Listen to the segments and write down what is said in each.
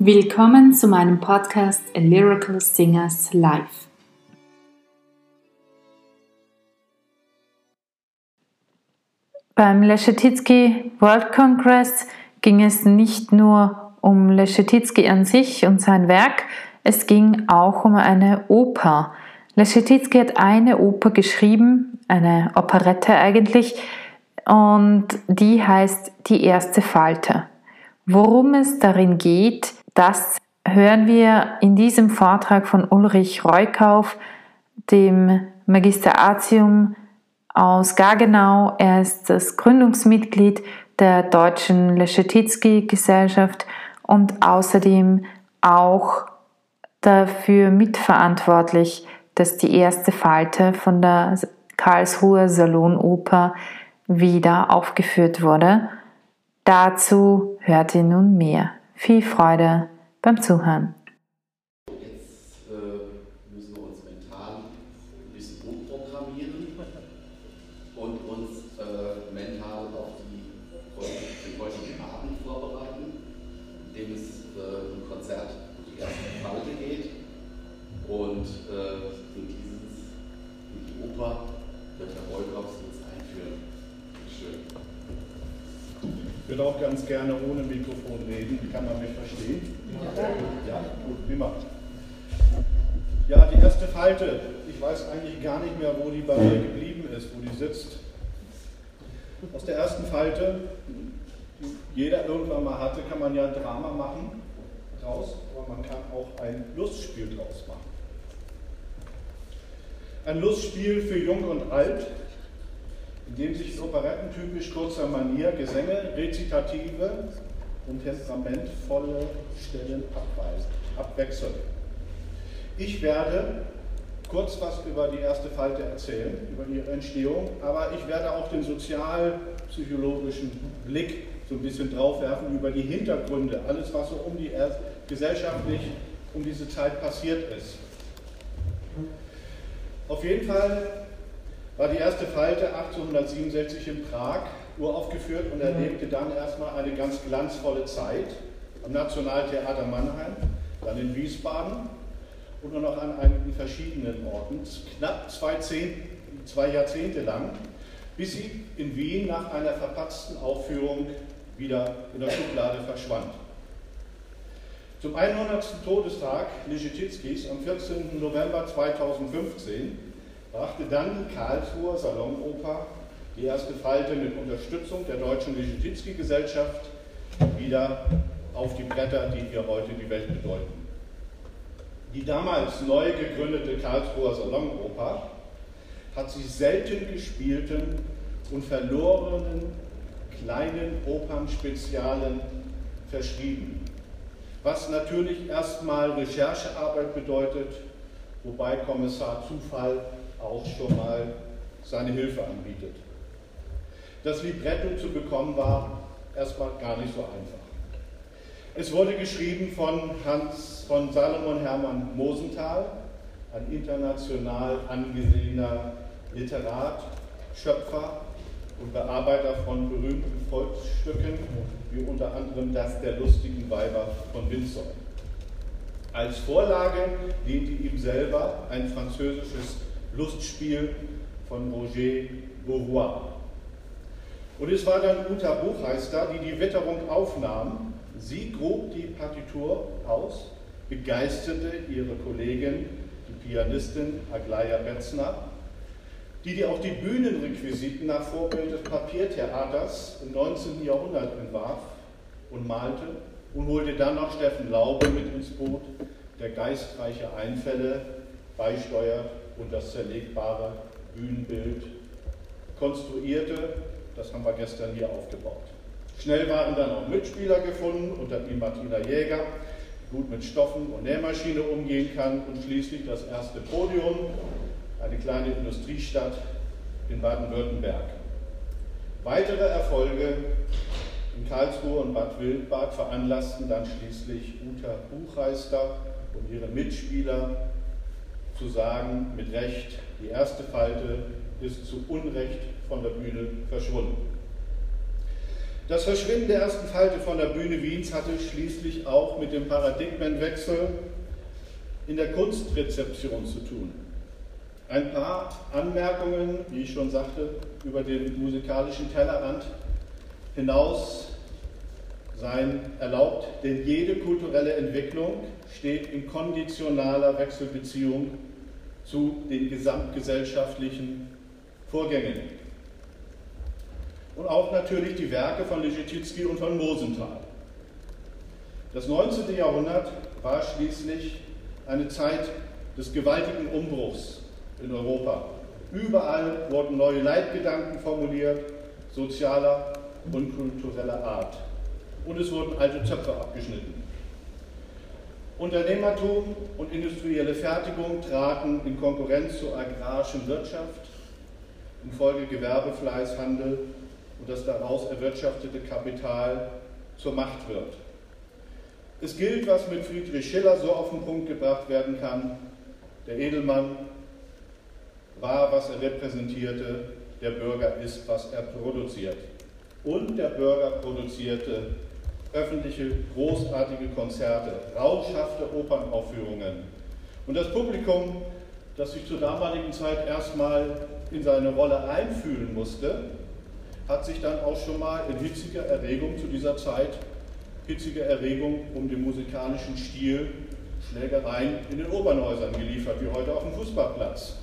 Willkommen zu meinem Podcast A Lyrical Singers Live. Beim Leschetizky World Congress ging es nicht nur um Leschetizky an sich und sein Werk, es ging auch um eine Oper. Leschetizky hat eine Oper geschrieben, eine Operette eigentlich, und die heißt Die erste Falte. Worum es darin geht, das hören wir in diesem Vortrag von Ulrich Reukauf, dem Magister Artium aus Gagenau. Er ist das Gründungsmitglied der Deutschen Leschetizky-Gesellschaft und außerdem auch dafür mitverantwortlich, dass die erste Falte von der Karlsruher Salonoper wieder aufgeführt wurde. Dazu hört ihr nun mehr. Viel Freude beim Zuhören. Jetzt äh, müssen wir uns mental ein bisschen umprogrammieren und uns äh, mental auf die, den heutigen Abend vorbereiten, in dem es äh, ein Konzert um die erste Falte geht. Und äh, in, dieses, in die Oper wird Herr Rollkopf uns einführen. Schön. Ich würde auch ganz gerne ohne Mikrofon reden. Kann man mich verstehen? Ja, gut, prima. Ja, die erste Falte. Ich weiß eigentlich gar nicht mehr, wo die bei mir geblieben ist, wo die sitzt. Aus der ersten Falte, die jeder irgendwann mal hatte, kann man ja Drama machen draus, aber man kann auch ein Lustspiel draus machen. Ein Lustspiel für Jung und Alt, in dem sich in operettentypisch kurzer Manier Gesänge, Rezitative und temperamentvolle Stellen abweisen, abwechseln. Ich werde kurz was über die erste Falte erzählen, über ihre Entstehung, aber ich werde auch den sozialpsychologischen Blick so ein bisschen draufwerfen über die Hintergründe, alles was so um die gesellschaftlich um diese Zeit passiert ist. Auf jeden Fall war die erste Falte 1867 in Prag uraufgeführt und erlebte dann erstmal eine ganz glanzvolle Zeit am Nationaltheater Mannheim, dann in Wiesbaden und nur noch an einigen verschiedenen Orten, knapp zwei, Zehn, zwei Jahrzehnte lang, bis sie in Wien nach einer verpatzten Aufführung wieder in der Schublade verschwand. Zum 100. Todestag Nischititskis am 14. November 2015 brachte dann die Karlsruher Salonoper die erste Falte mit Unterstützung der Deutschen Nischititsky-Gesellschaft wieder auf die Bretter, die ihr heute die Welt bedeuten. Die damals neu gegründete Karlsruher Salonoper hat sich selten gespielten und verlorenen kleinen Opernspezialen verschrieben, was natürlich erstmal Recherchearbeit bedeutet, wobei Kommissar Zufall auch schon mal seine Hilfe anbietet. Das Libretto zu bekommen war erstmal gar nicht so einfach. Es wurde geschrieben von, Hans, von Salomon Hermann Mosenthal, ein international angesehener Literat, Schöpfer und Bearbeiter von berühmten Volksstücken, wie unter anderem das der lustigen Weiber von Windsor. Als Vorlage diente ihm selber ein französisches Lustspiel von Roger Beauvoir. Und es war dann Uta Buchheister, die die Witterung aufnahm. Sie grub die Partitur aus, begeisterte ihre Kollegin, die Pianistin Aglaya Betzner, die, die auch die Bühnenrequisiten nach Vorbild des Papiertheaters im 19. Jahrhundert entwarf und malte und holte dann noch Steffen Laube mit ins Boot, der geistreiche Einfälle beisteuert und das zerlegbare Bühnenbild konstruierte das haben wir gestern hier aufgebaut. Schnell waren dann auch Mitspieler gefunden, unter ihm Martina Jäger, die gut mit Stoffen und Nähmaschine umgehen kann und schließlich das erste Podium, eine kleine Industriestadt in Baden-Württemberg. Weitere Erfolge in Karlsruhe und Bad Wildbad veranlassten dann schließlich Uta Buchheister und ihre Mitspieler zu sagen, mit Recht, die erste Falte ist zu Unrecht von der Bühne verschwunden. Das Verschwinden der ersten Falte von der Bühne Wiens hatte schließlich auch mit dem Paradigmenwechsel in der Kunstrezeption zu tun. Ein paar Anmerkungen, wie ich schon sagte, über den musikalischen Tellerrand hinaus seien erlaubt, denn jede kulturelle Entwicklung steht in konditionaler Wechselbeziehung zu den gesamtgesellschaftlichen Vorgängen. Und auch natürlich die Werke von Leschetizky und von Mosenthal. Das 19. Jahrhundert war schließlich eine Zeit des gewaltigen Umbruchs in Europa. Überall wurden neue Leitgedanken formuliert, sozialer und kultureller Art. Und es wurden alte Zöpfe abgeschnitten. Unternehmertum und industrielle Fertigung traten in Konkurrenz zur agrarischen Wirtschaft, infolge Gewerbefleißhandel und das daraus erwirtschaftete Kapital zur Macht wird. Es gilt, was mit Friedrich Schiller so auf den Punkt gebracht werden kann. Der Edelmann war, was er repräsentierte, der Bürger ist, was er produziert. Und der Bürger produzierte öffentliche, großartige Konzerte, rauschhafte Opernaufführungen. Und das Publikum, das sich zur damaligen Zeit erstmal in seine Rolle einfühlen musste, hat sich dann auch schon mal in hitziger Erregung zu dieser Zeit, hitziger Erregung um den musikalischen Stil, Schlägereien in den Opernhäusern geliefert, wie heute auf dem Fußballplatz.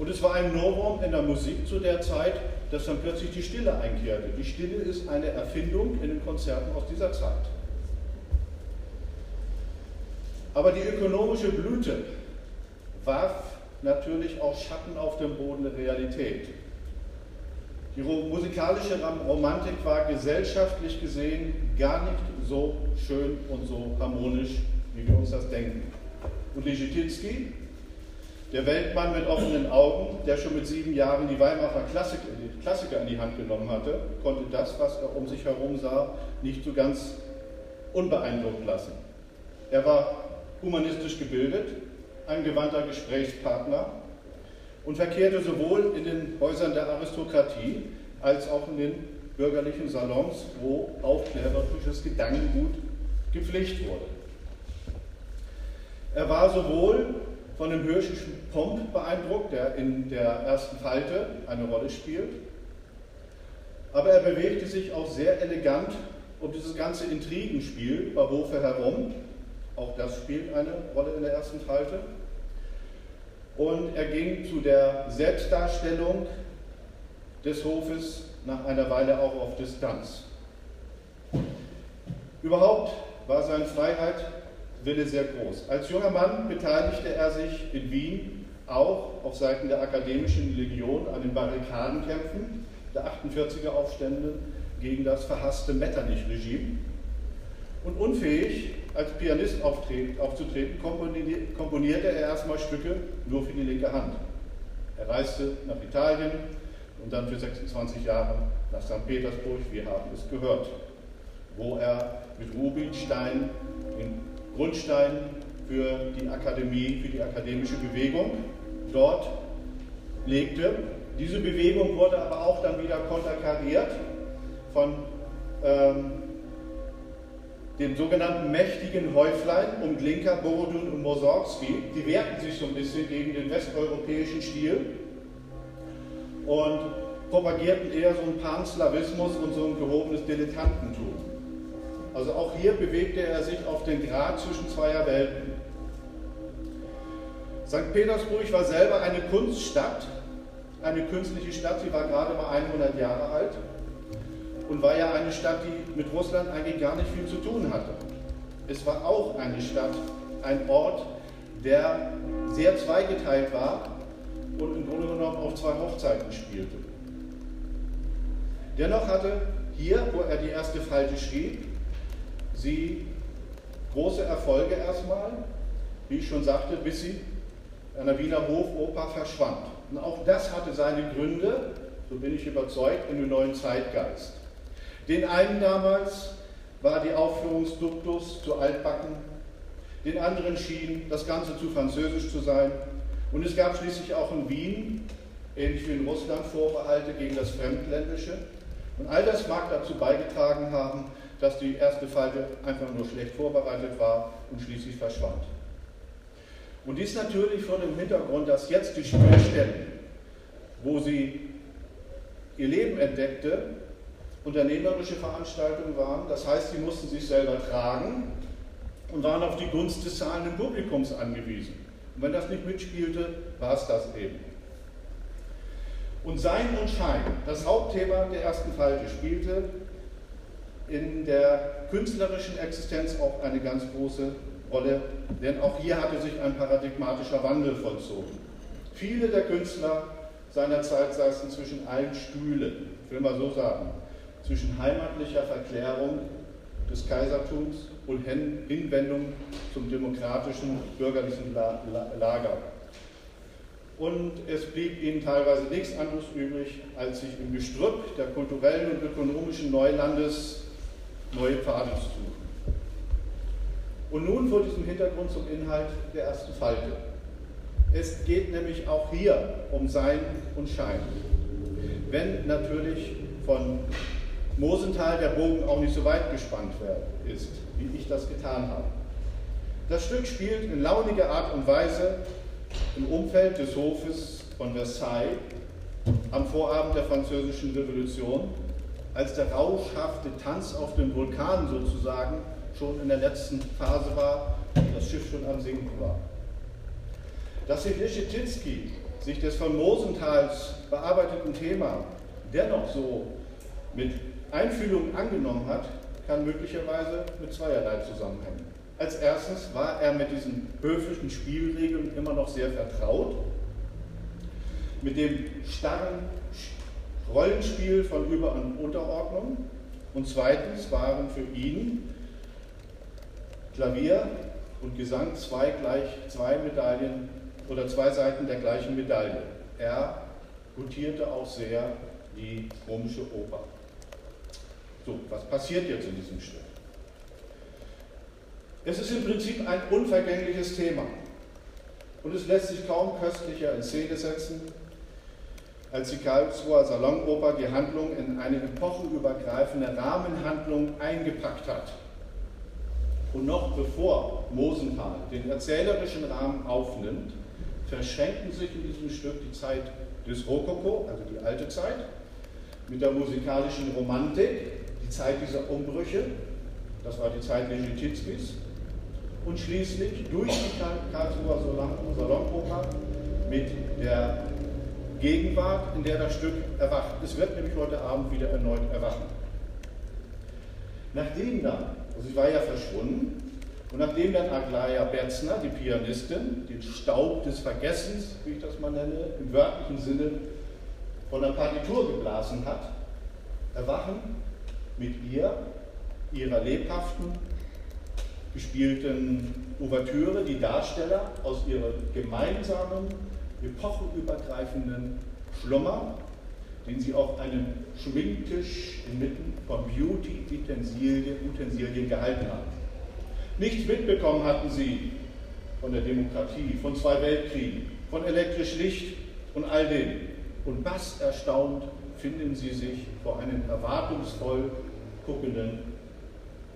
Und es war ein Novum in der Musik zu der Zeit, dass dann plötzlich die Stille einkehrte. Die Stille ist eine Erfindung in den Konzerten aus dieser Zeit. Aber die ökonomische Blüte warf natürlich auch Schatten auf den Boden der Realität. Die musikalische Romantik war gesellschaftlich gesehen gar nicht so schön und so harmonisch, wie wir uns das denken. Und Leschetizky, der Weltmann mit offenen Augen, der schon mit sieben Jahren die Weimarer Klassiker, die Klassiker in die Hand genommen hatte, konnte das, was er um sich herum sah, nicht so ganz unbeeindruckt lassen. Er war humanistisch gebildet, ein gewandter Gesprächspartner und verkehrte sowohl in den Häusern der Aristokratie als auch in den bürgerlichen Salons, wo aufklärerisches Gedankengut gepflegt wurde. Er war sowohl von dem hirschischen Pomp beeindruckt, der in der ersten Falte eine Rolle spielt, aber er bewegte sich auch sehr elegant um dieses ganze Intrigenspiel bei Hofe herum. Auch das spielt eine Rolle in der ersten Falte. Und er ging zu der Selbstdarstellung des Hofes nach einer Weile auch auf Distanz. Überhaupt war seine Freiheit Wille sehr groß. Als junger Mann beteiligte er sich in Wien auch auf Seiten der akademischen Legion an den Barrikadenkämpfen der 48er Aufstände gegen das verhasste Metternich-Regime. Und unfähig, als Pianist aufzutreten, komponierte er erstmal Stücke nur für die linke Hand. Er reiste nach Italien und dann für 26 Jahre nach St. Petersburg, wir haben es gehört, wo er mit Rubinstein den Grundstein für die Akademie, für die akademische Bewegung dort legte. Diese Bewegung wurde aber auch dann wieder konterkariert von ähm, dem sogenannten mächtigen Häuflein um Glinka, Borodin und Mosorgsky. Die wehrten sich so ein bisschen gegen den westeuropäischen Stil und propagierten eher so einen Panslawismus und so ein gehobenes Dilettantentum. Also auch hier bewegte er sich auf den Grad zwischen zweier Welten. St. Petersburg war selber eine Kunststadt, eine künstliche Stadt, sie war gerade mal 100 Jahre alt und war ja eine Stadt, die mit Russland eigentlich gar nicht viel zu tun hatte. Es war auch eine Stadt, ein Ort, der sehr zweigeteilt war und im Grunde genommen auf zwei Hochzeiten spielte. Dennoch hatte hier, wo er die erste Falte schrieb, sie große Erfolge erstmal, wie ich schon sagte, bis sie an der Wiener Hofoper verschwand. Und auch das hatte seine Gründe, so bin ich überzeugt, in dem neuen Zeitgeist. Den einen damals war die Aufführungsduktus zu altbacken, den anderen schien das Ganze zu französisch zu sein. Und es gab schließlich auch in Wien, ähnlich wie in Russland, Vorbehalte gegen das Fremdländische. Und all das mag dazu beigetragen haben, dass die erste Falte einfach nur schlecht vorbereitet war und schließlich verschwand. Und dies natürlich vor dem Hintergrund, dass jetzt die Spielstätten, wo sie ihr Leben entdeckte, unternehmerische Veranstaltungen waren. Das heißt, sie mussten sich selber tragen und waren auf die Gunst des zahlenden Publikums angewiesen. Und wenn das nicht mitspielte, war es das eben. Und Sein und Schein, das Hauptthema der ersten Falte, spielte in der künstlerischen Existenz auch eine ganz große Rolle, denn auch hier hatte sich ein paradigmatischer Wandel vollzogen. Viele der Künstler seiner Zeit saßen zwischen allen Stühlen, ich will mal so sagen, zwischen heimatlicher Verklärung des Kaisertums und Hinwendung zum demokratischen bürgerlichen Lager. Und es blieb ihnen teilweise nichts anderes übrig, als sich im Gestrüpp der kulturellen und ökonomischen Neulandes neue Pfade zu suchen. Und nun vor diesem Hintergrund zum Inhalt der ersten Falte. Es geht nämlich auch hier um Sein und Schein. Wenn natürlich von Mosenthal der Bogen auch nicht so weit gespannt ist, wie ich das getan habe. Das Stück spielt in launiger Art und Weise im Umfeld des Hofes von Versailles am Vorabend der Französischen Revolution, als der rauschhafte Tanz auf dem Vulkan sozusagen schon in der letzten Phase war und das Schiff schon am Sinken war. Dass Leschetizky sich des von Mosenthals bearbeiteten Thema dennoch so mit Einfühlung angenommen hat, kann möglicherweise mit zweierlei zusammenhängen. Als erstes war er mit diesen höfischen Spielregeln immer noch sehr vertraut, mit dem starren Rollenspiel von Über- und Unterordnung. Und zweitens waren für ihn Klavier und Gesang zwei, gleich, zwei Medaillen oder zwei Seiten der gleichen Medaille. Er gutierte auch sehr die römische Oper. So, was passiert jetzt in diesem Stück? Es ist im Prinzip ein unvergängliches Thema und es lässt sich kaum köstlicher in Szene setzen, als die Karlsruher Salonoper die Handlung in eine epochenübergreifende Rahmenhandlung eingepackt hat. Und noch bevor Mosenthal den erzählerischen Rahmen aufnimmt, verschränken sich in diesem Stück die Zeit des Rokoko, also die alte Zeit, mit der musikalischen Romantik, die Zeit dieser Umbrüche, das war die Zeit Leschetizkis, und schließlich durch die Karlsruher Salonoper mit der Gegenwart, in der das Stück erwacht. Es wird nämlich heute Abend wieder erneut erwachen. Nachdem dann, also sie war ja verschwunden, und nachdem dann Aglaya Berzner, die Pianistin, den Staub des Vergessens, wie ich das mal nenne, im wörtlichen Sinne von der Partitur geblasen hat, erwachen mit ihr, ihrer lebhaften, gespielten Ouvertüre, die Darsteller aus ihrem gemeinsamen, epochenübergreifenden Schlummer, den sie auf einem Schminktisch inmitten von Beauty-Utensilien gehalten haben. Nichts mitbekommen hatten sie von der Demokratie, von zwei Weltkriegen, von elektrisch Licht und all dem. Und was erstaunt finden sie sich vor einem erwartungsvoll guckenden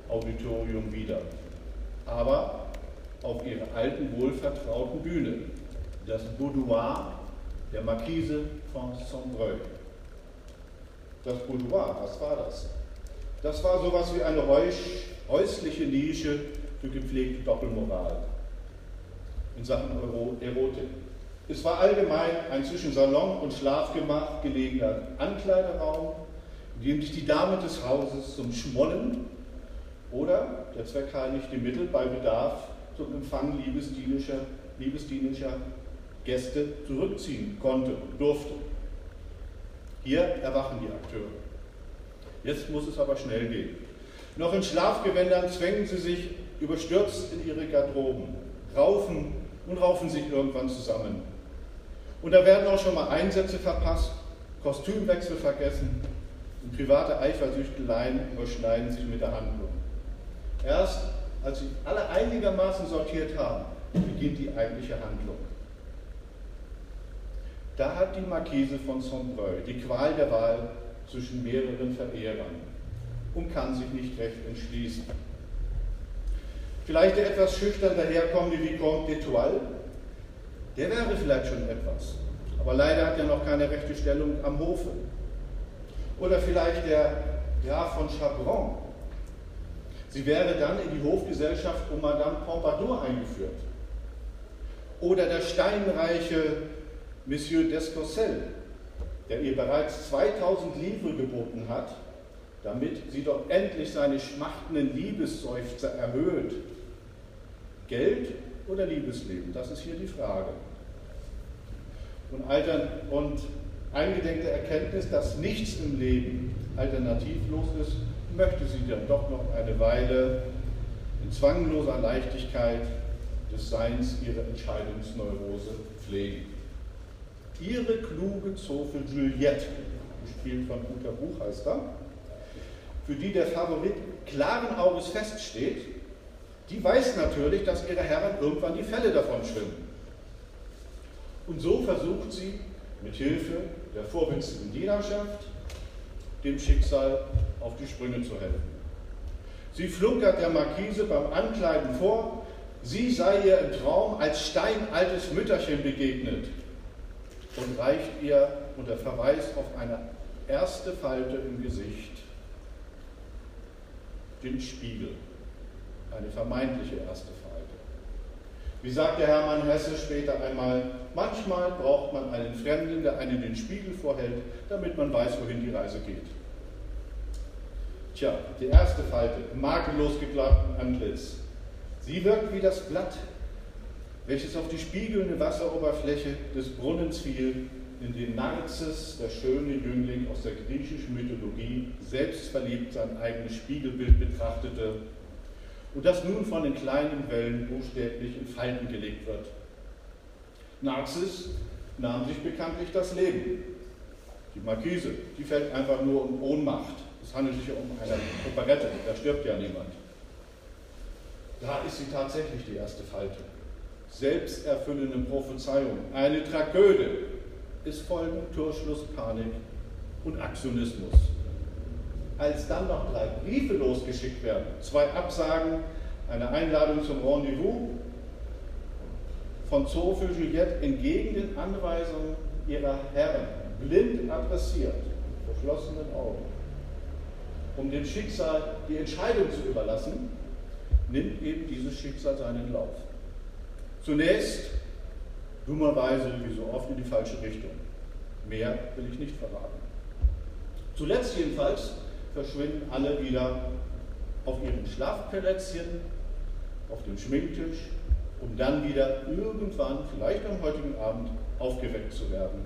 Auditorium wieder. Aber auf ihrer alten, wohlvertrauten Bühne, das Boudoir der Marquise von Sombreuil. Das Boudoir, was war das? Das war sowas wie eine häusliche Nische für gepflegte Doppelmoral in Sachen Erotik. Es war allgemein ein zwischen Salon und Schlafgemach gelegener Ankleideraum, in dem sich die Dame des Hauses zum Schmollen oder, der Zweck heiligt die Mittel, bei Bedarf zum Empfang liebesdienischer, liebesdienischer Gäste zurückziehen konnte und durfte. Hier erwachen die Akteure. Jetzt muss es aber schnell gehen. Noch in Schlafgewändern zwängen sie sich überstürzt in ihre Garderoben, raufen und raufen sich irgendwann zusammen. Und da werden auch schon mal Einsätze verpasst, Kostümwechsel vergessen und private Eifersüchteleien überschneiden sich mit der Handlung. Erst als sie alle einigermaßen sortiert haben, beginnt die eigentliche Handlung. Da hat die Marquise von Sombreuil die Qual der Wahl zwischen mehreren Verehrern und kann sich nicht recht entschließen. Vielleicht der etwas schüchtern daherkommende Vicomte d'Etoile, der wäre vielleicht schon etwas, aber leider hat er noch keine rechte Stellung am Hofe. Oder vielleicht der Graf von Chabron. Sie wäre dann in die Hofgesellschaft um Madame Pompadour eingeführt. Oder der steinreiche Monsieur d'Escorcel, der ihr bereits 2000 Livre geboten hat, damit sie doch endlich seine schmachtenden Liebesseufzer erhöht. Geld oder Liebesleben, das ist hier die Frage. Und, altern, und eingedenk der Erkenntnis, dass nichts im Leben alternativlos ist, möchte sie dann doch noch eine Weile in zwangloser Leichtigkeit des Seins ihre Entscheidungsneurose pflegen. Ihre kluge Zofe Juliette, gespielt von Uta Buchheister, für die der Favorit klaren Auges feststeht, die weiß natürlich, dass ihre Herren irgendwann die Fälle davon schwimmen. Und so versucht sie mit Hilfe der vorwitzigen Dienerschaft dem Schicksal auf die Sprünge zu helfen. Sie flunkert der Marquise beim Ankleiden vor, sie sei ihr im Traum als steinaltes Mütterchen begegnet und reicht ihr unter Verweis auf eine erste Falte im Gesicht den Spiegel, eine vermeintliche erste Falte. Wie sagte Hermann Hesse später einmal, manchmal braucht man einen Fremden, der einen den Spiegel vorhält, damit man weiß, wohin die Reise geht. Tja, die erste Falte, makellos geklagten Antlitz. Sie wirkt wie das Blatt, welches auf die spiegelnde Wasseroberfläche des Brunnens fiel, in den Narzis, der schöne Jüngling aus der griechischen Mythologie, selbstverliebt sein eigenes Spiegelbild betrachtete und das nun von den kleinen Wellen buchstäblich in Falten gelegt wird. Narziss nahm sich bekanntlich das Leben. Die Markise, die fällt einfach nur um Ohnmacht. Es handelt sich ja um eine Operette, da stirbt ja niemand. Da ist sie tatsächlich die erste Falte. Selbsterfüllende Prophezeiung, eine Tragödie, ist Folgen Torschluss, Panik und Aktionismus. Als dann noch drei Briefe losgeschickt werden, zwei Absagen, eine Einladung zum Rendezvous von Zoo für Juliette entgegen den Anweisungen ihrer Herren, blind adressiert, mit verschlossenen Augen, um dem Schicksal die Entscheidung zu überlassen, nimmt eben dieses Schicksal seinen Lauf. Zunächst dummerweise wie so oft in die falsche Richtung. Mehr will ich nicht verraten. Zuletzt jedenfalls verschwinden alle wieder auf ihren Schlafplätzchen, auf dem Schminktisch, um dann wieder irgendwann, vielleicht am heutigen Abend, aufgeweckt zu werden.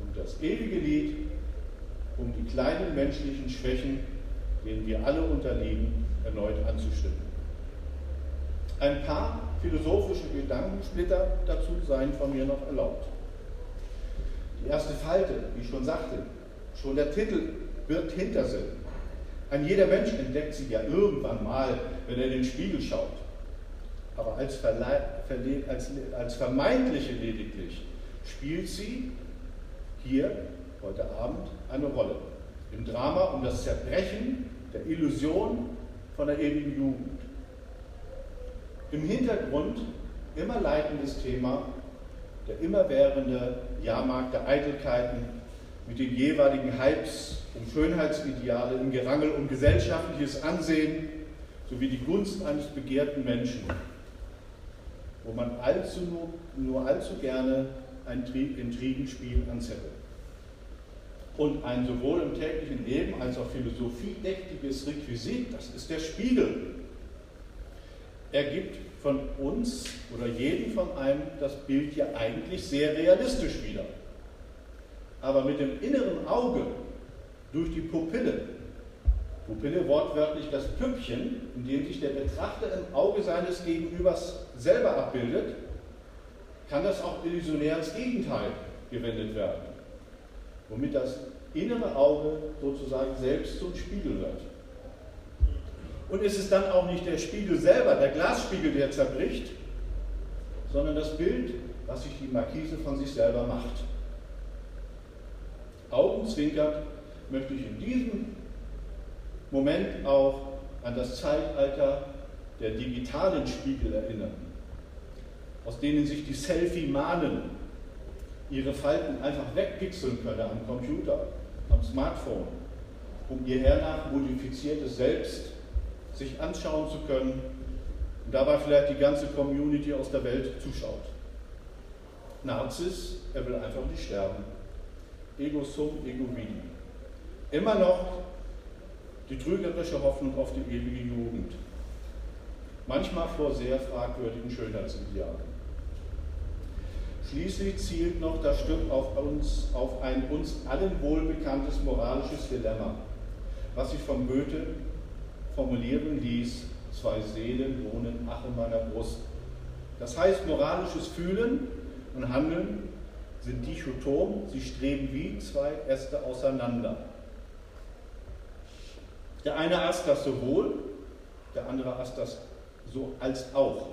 Und das ewige Lied um die kleinen menschlichen Schwächen, denen wir alle unterliegen, erneut anzustimmen. Ein paar philosophische Gedankensplitter dazu seien von mir noch erlaubt. Die erste Falte, wie ich schon sagte, schon der Titel birgt Hintersinn. Ein jeder Mensch entdeckt sie ja irgendwann mal, wenn er in den Spiegel schaut. Aber als, als, als vermeintliche lediglich spielt sie hier heute Abend eine Rolle. Im Drama um das Zerbrechen der Illusion von der ewigen Jugend. Im Hintergrund immer leitendes Thema der immerwährende Jahrmarkt der Eitelkeiten mit den jeweiligen Hypes um Schönheitsideale, im Gerangel um gesellschaftliches Ansehen sowie die Gunst eines begehrten Menschen, wo man allzu nur, nur allzu gerne ein Intrigenspiel anzettelt. Und ein sowohl im täglichen Leben als auch philosophiedächtiges Requisit, das ist der Spiegel. Er gibt von uns oder jeden von einem das Bild ja eigentlich sehr realistisch wieder. Aber mit dem inneren Auge, durch die Pupille, Pupille wortwörtlich das Püppchen, in dem sich der Betrachter im Auge seines Gegenübers selber abbildet, kann das auch illusionär ins Gegenteil gewendet werden, womit das innere Auge sozusagen selbst zum Spiegel wird. Und es ist dann auch nicht der Spiegel selber, der Glasspiegel, der zerbricht, sondern das Bild, was sich die Markise von sich selber macht. Augenzwinkert möchte ich in diesem Moment auch an das Zeitalter der digitalen Spiegel erinnern, aus denen sich die Selfie-Mahnen ihre Falten einfach wegpixeln können am Computer, am Smartphone, um ihr hernach modifiziertes Selbst sich anschauen zu können und dabei vielleicht die ganze Community aus der Welt zuschaut. Narzis, er will einfach nicht sterben. Ego sum, ego vidi. Immer noch die trügerische Hoffnung auf die ewige Jugend. Manchmal vor sehr fragwürdigen Schönheitsidealen. Schließlich zielt noch das Stück auf, uns, auf ein uns allen wohlbekanntes moralisches Dilemma, was sich von Goethe formulieren ließ, zwei Seelen wohnen ach in meiner Brust. Das heißt, moralisches Fühlen und Handeln sind dichotom, sie streben wie zwei Äste auseinander. Der eine Ast das sowohl, der andere Ast das so als auch.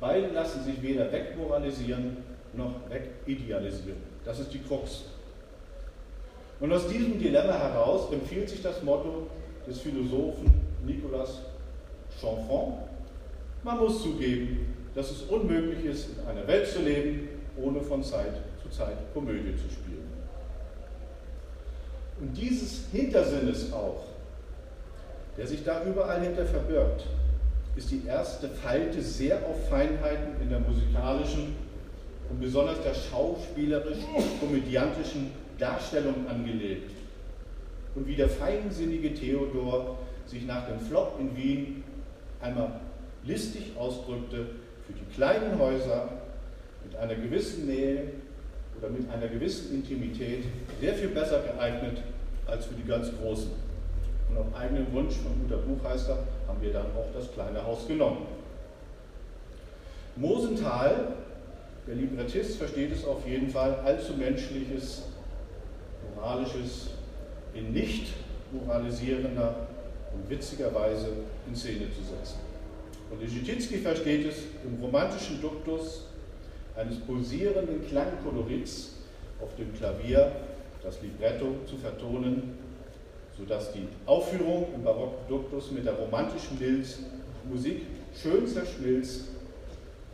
Beide lassen sich weder wegmoralisieren noch wegidealisieren. Das ist die Krux. Und aus diesem Dilemma heraus empfiehlt sich das Motto des Philosophen Nicolas Chanfant, man muss zugeben, dass es unmöglich ist, in einer Welt zu leben, ohne von Zeit zu Zeit Komödie zu spielen. Und dieses Hintersinnes auch, der sich da überall hinter verbirgt, ist die erste Falte sehr auf Feinheiten in der musikalischen und besonders der schauspielerisch-komödiantischen Darstellung angelegt. Und wie der feinsinnige Theodor sich nach dem Flop in Wien einmal listig ausdrückte, für die kleinen Häuser mit einer gewissen Nähe oder mit einer gewissen Intimität sehr viel besser geeignet als für die ganz großen. Und auf eigenen Wunsch von guter Buchheister haben wir dann auch das kleine Haus genommen. Mosenthal, der Librettist, versteht es auf jeden Fall, allzu menschliches, moralisches, in nicht moralisierender und witziger Weise in Szene zu setzen. Und Leschetizky versteht es im romantischen Duktus eines pulsierenden Klangkolorits auf dem Klavier das Libretto zu vertonen, sodass die Aufführung im barocken Duktus mit der romantischen Milz Musik schön zerschmilzt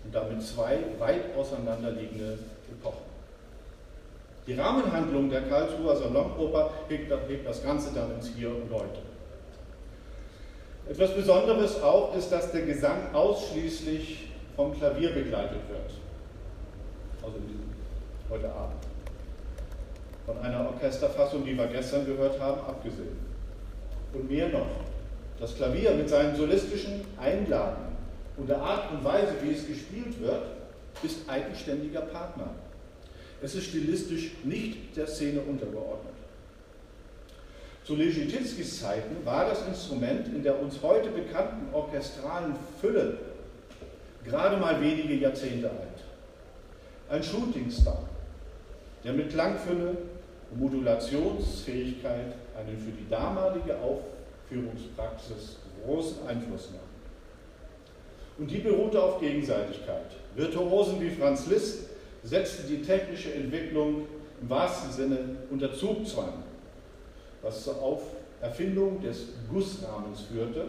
und damit zwei weit auseinanderliegende Epochen. Die Rahmenhandlung der Karlsruher Salonoper hebt das Ganze dann ins Hier und Heute. Etwas Besonderes auch ist, dass der Gesang ausschließlich vom Klavier begleitet wird. Also heute Abend. Von einer Orchesterfassung, die wir gestern gehört haben, abgesehen. Und mehr noch. Das Klavier mit seinen solistischen Einlagen und der Art und Weise, wie es gespielt wird, ist eigenständiger Partner. Es ist stilistisch nicht der Szene untergeordnet. Zu Leschetizkis Zeiten war das Instrument in der uns heute bekannten orchestralen Fülle gerade mal wenige Jahrzehnte alt. Ein Shootingstar, der mit Klangfülle und Modulationsfähigkeit einen für die damalige Aufführungspraxis großen Einfluss nahm. Und die beruhte auf Gegenseitigkeit. Virtuosen wie Franz Liszt setzten die technische Entwicklung im wahrsten Sinne unter Zugzwang was zur Erfindung des Gussrahmens führte,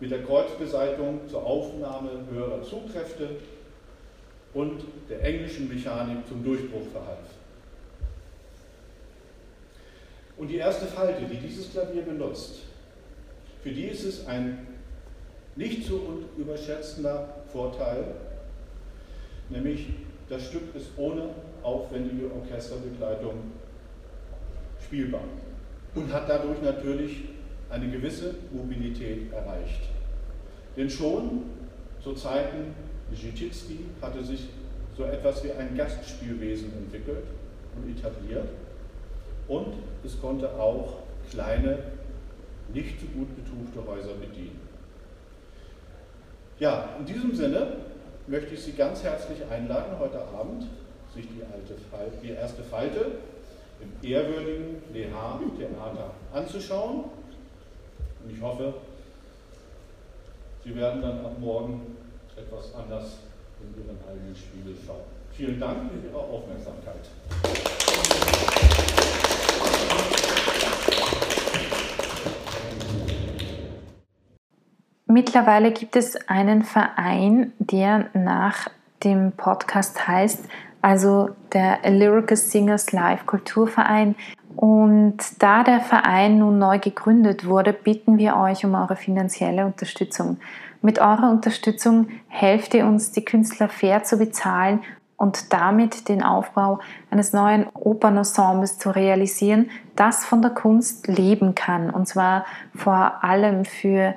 mit der Kreuzbeseitigung zur Aufnahme höherer Zugkräfte und der englischen Mechanik zum Durchbruch verhalf. Und die erste Falte, die dieses Klavier benutzt, für die ist es ein nicht zu überschätzender Vorteil, nämlich das Stück ist ohne aufwendige Orchesterbegleitung spielbar und hat dadurch natürlich eine gewisse Mobilität erreicht. Denn schon zu Zeiten Nischitsky hatte sich so etwas wie ein Gastspielwesen entwickelt und etabliert und es konnte auch kleine, nicht so gut betuchte Häuser bedienen. Ja, in diesem Sinne möchte ich Sie ganz herzlich einladen, heute Abend sich die, alte Falte, die erste Falte im ehrwürdigen Leha-Theater anzuschauen. Und ich hoffe, Sie werden dann ab morgen etwas anders in Ihren eigenen Spiegel schauen. Vielen Dank für Ihre Aufmerksamkeit. Mittlerweile gibt es einen Verein, der nach dem Podcast heißt, also der Lyrical Singers Live Kulturverein. Und da der Verein nun neu gegründet wurde, bitten wir euch um eure finanzielle Unterstützung. Mit eurer Unterstützung helft ihr uns, die Künstler fair zu bezahlen und damit den Aufbau eines neuen Opernensembles zu realisieren, das von der Kunst leben kann. Und zwar vor allem für